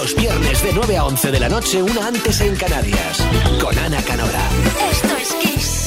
Los viernes de 9 a 11 de la noche, una antes en Canarias. Con Ana Canora. Esto es Kiss.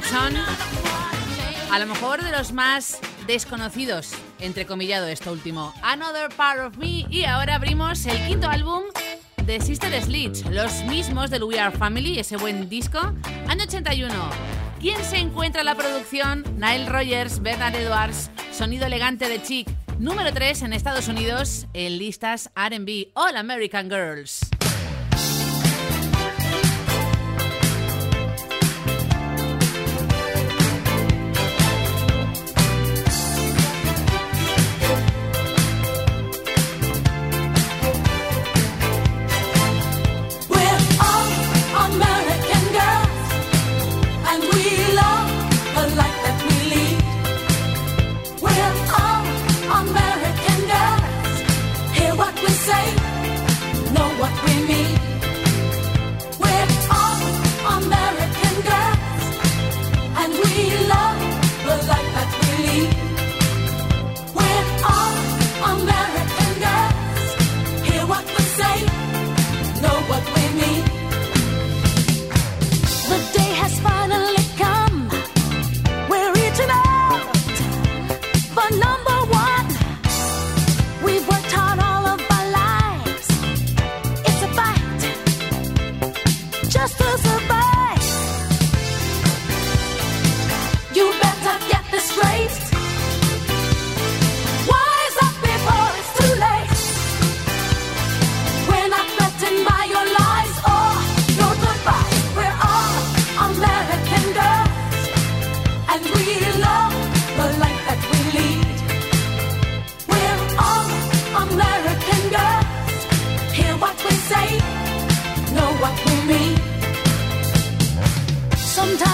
Jackson. A lo mejor de los más desconocidos, entre comillado esto último. Another Part of Me. Y ahora abrimos el quinto álbum de Sister Sledge, los mismos del We Are Family, ese buen disco, año 81. ¿Quién se encuentra en la producción? Nile Rogers, Bernard Edwards, sonido elegante de Chic, número 3 en Estados Unidos en listas RB All American Girls.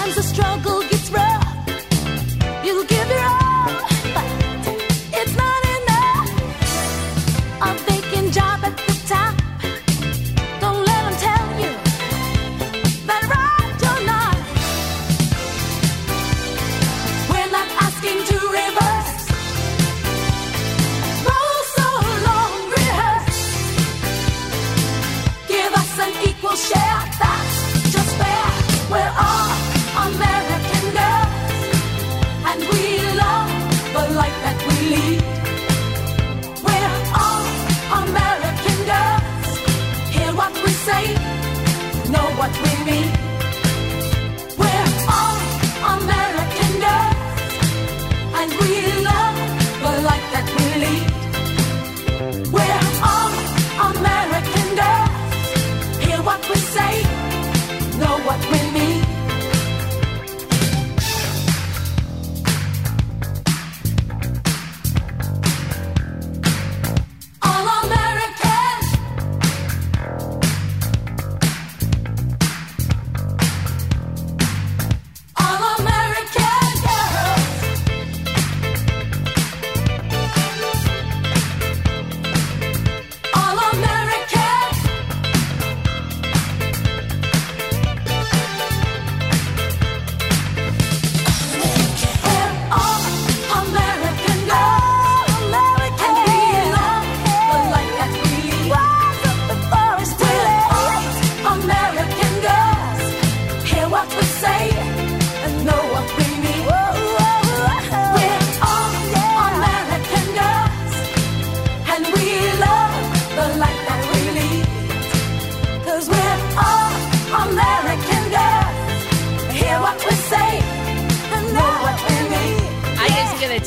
Sometimes a struggle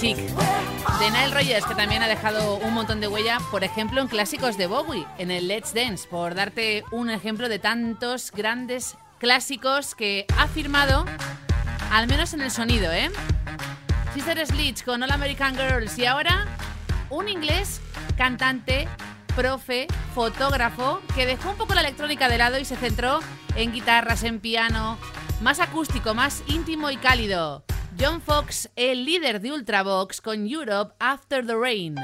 De Nile Rogers, que también ha dejado un montón de huella, por ejemplo, en clásicos de Bowie, en el Let's Dance, por darte un ejemplo de tantos grandes clásicos que ha firmado, al menos en el sonido, ¿eh? Sister Sledge con All American Girls y ahora un inglés cantante, profe, fotógrafo, que dejó un poco la electrónica de lado y se centró en guitarras, en piano, más acústico, más íntimo y cálido. John Fox, el líder de Ultravox con Europe After the Rain.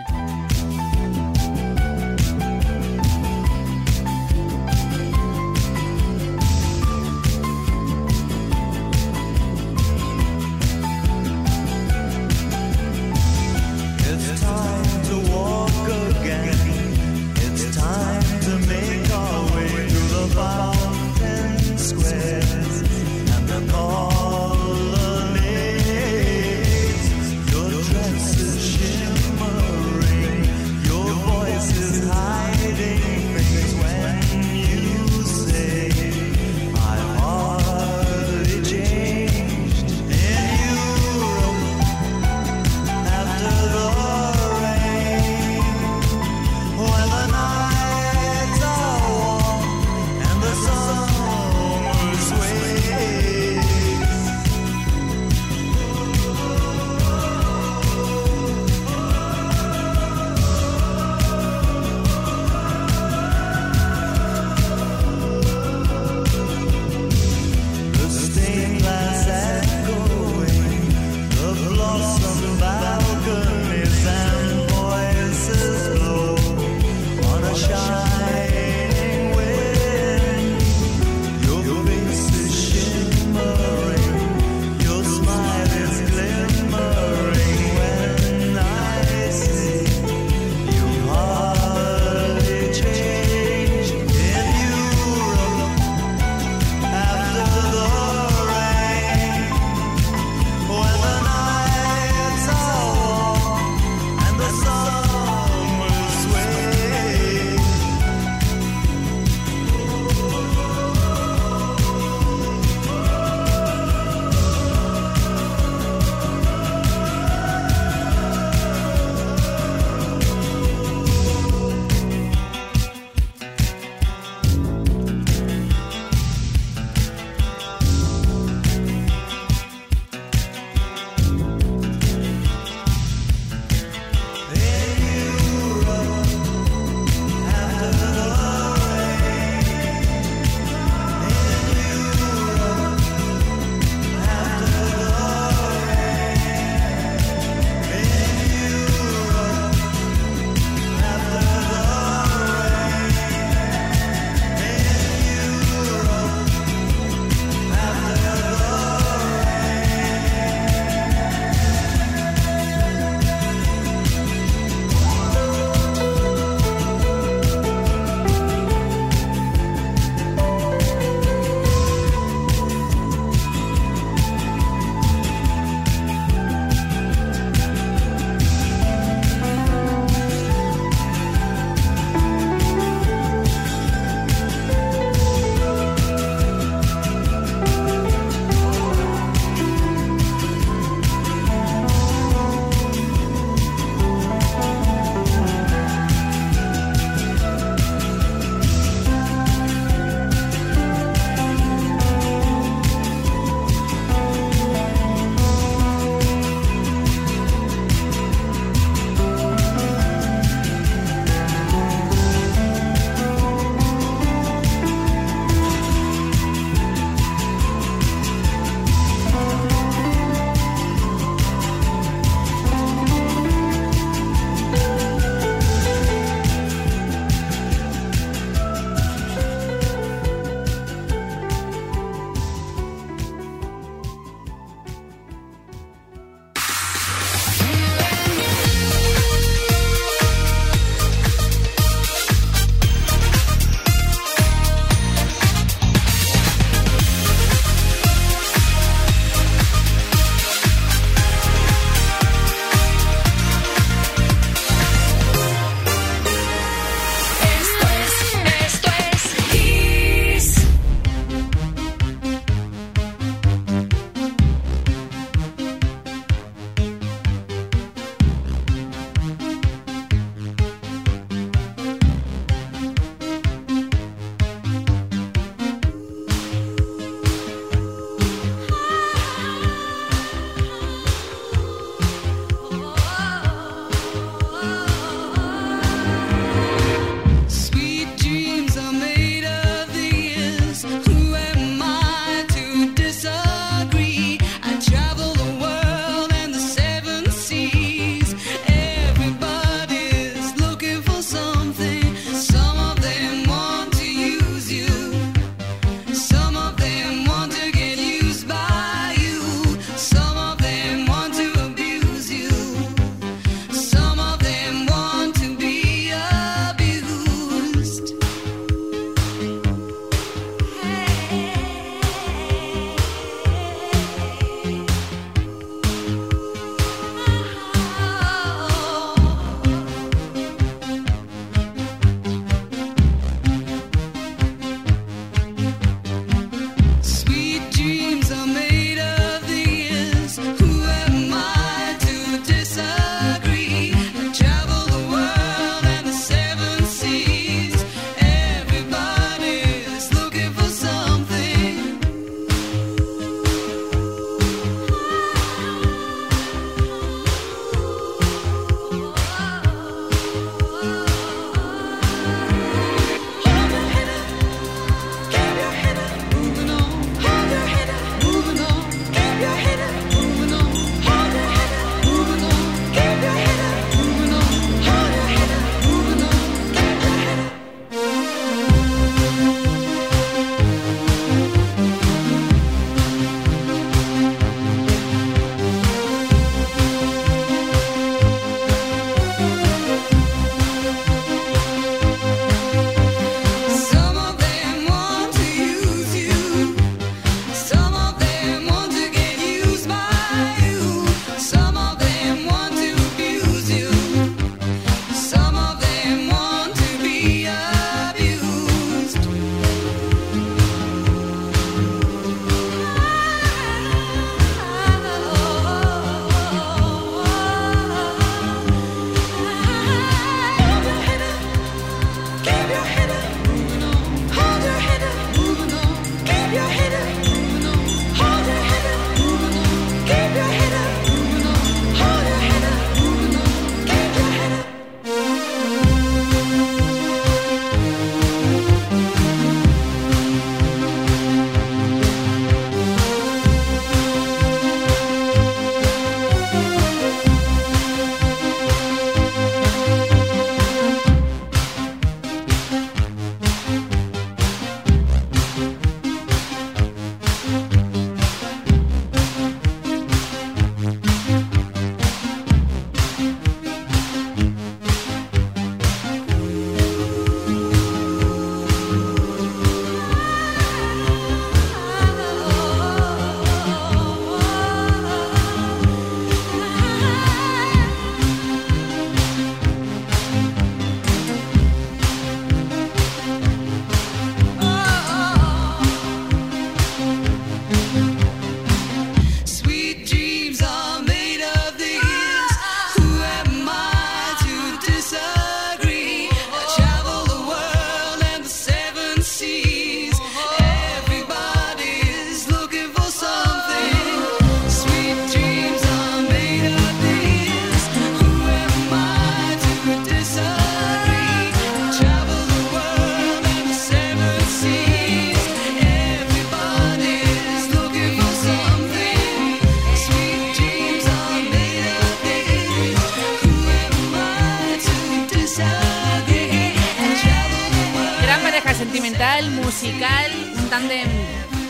Gran pareja sentimental, musical, un tándem,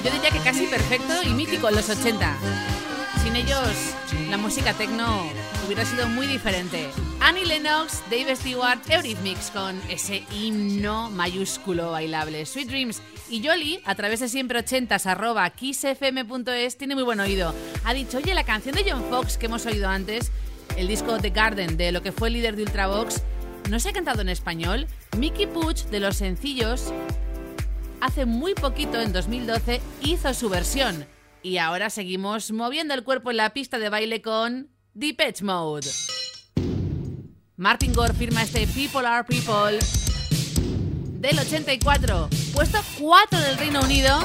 yo diría que casi perfecto y mítico en los 80. Sin ellos, la música techno hubiera sido muy diferente. Annie Lennox, Dave Stewart, Eurythmics con ese himno mayúsculo bailable. Sweet Dreams y Jolly, a través de siempre 80s arroba kissfm.es, tiene muy buen oído. Ha dicho, oye, la canción de John Fox que hemos oído antes, el disco The Garden de lo que fue el líder de Ultravox, ¿no se ha cantado en español? Mickey Puch, de los sencillos, hace muy poquito, en 2012, hizo su versión. Y ahora seguimos moviendo el cuerpo en la pista de baile con Deep Edge Mode. Martin Gore firma este People Are People del 84, puesto 4 del Reino Unido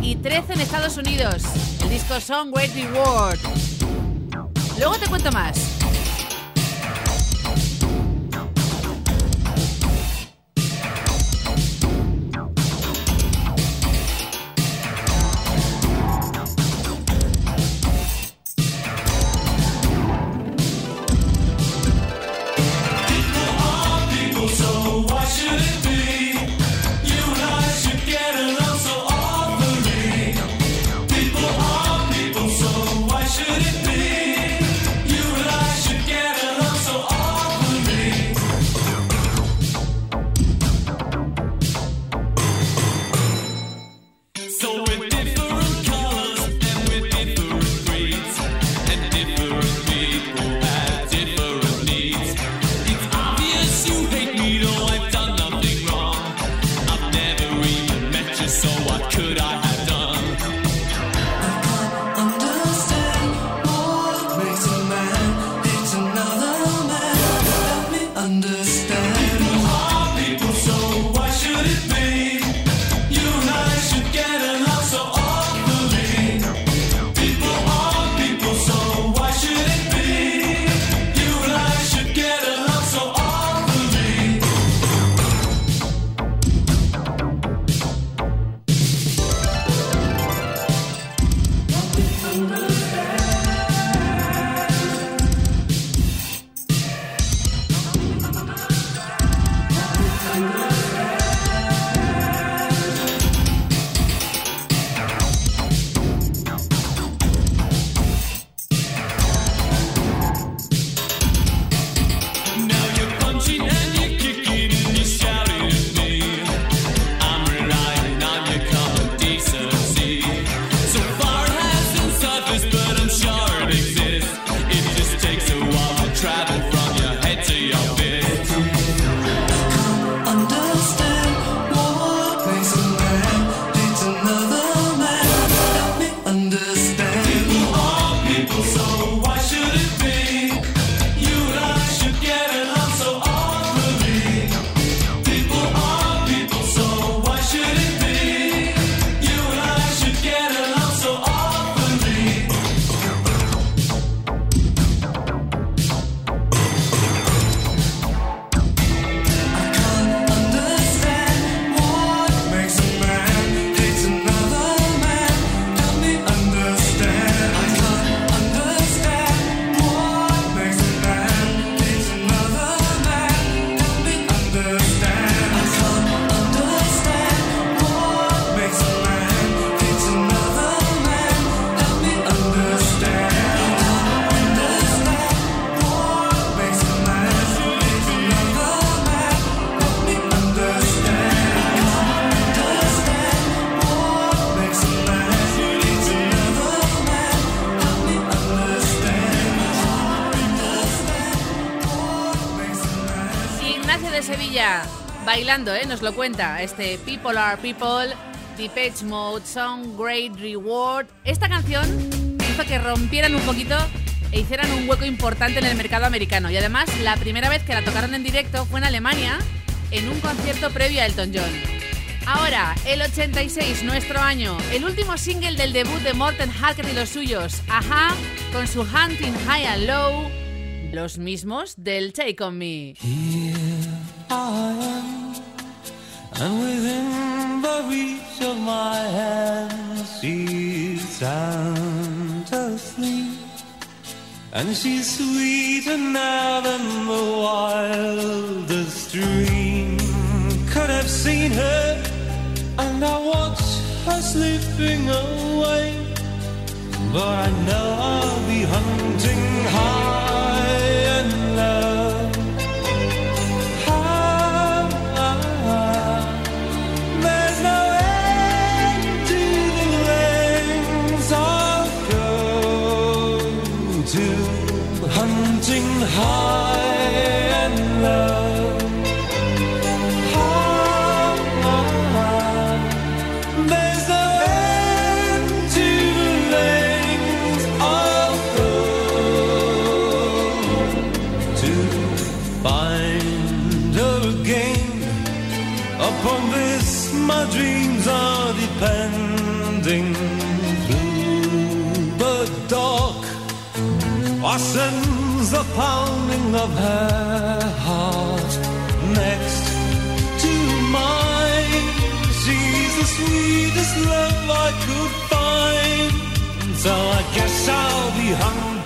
y 13 en Estados Unidos. El disco Song Great Reward. Luego te cuento más. ¿Eh? nos lo cuenta este People Are People, Depeche Mode, Song Great Reward. Esta canción hizo que rompieran un poquito e hicieran un hueco importante en el mercado americano. Y además, la primera vez que la tocaron en directo fue en Alemania, en un concierto previo a Elton John. Ahora, el 86, nuestro año, el último single del debut de Morten Harker y los suyos, Ajá, con su Hunting High and Low, los mismos del Take On Me. and within the reach of my hand she's sound asleep. And she's sweeter now than the wildest dream could have seen her. And I watch her slipping away, but I know I'll be hunting hard. my dreams are depending through the dark. Or sends the pounding of her heart next to mine. She's the sweetest love I could find. So I guess I'll be hungry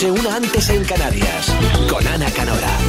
noche, una antes en Canarias. Con Ana Canora.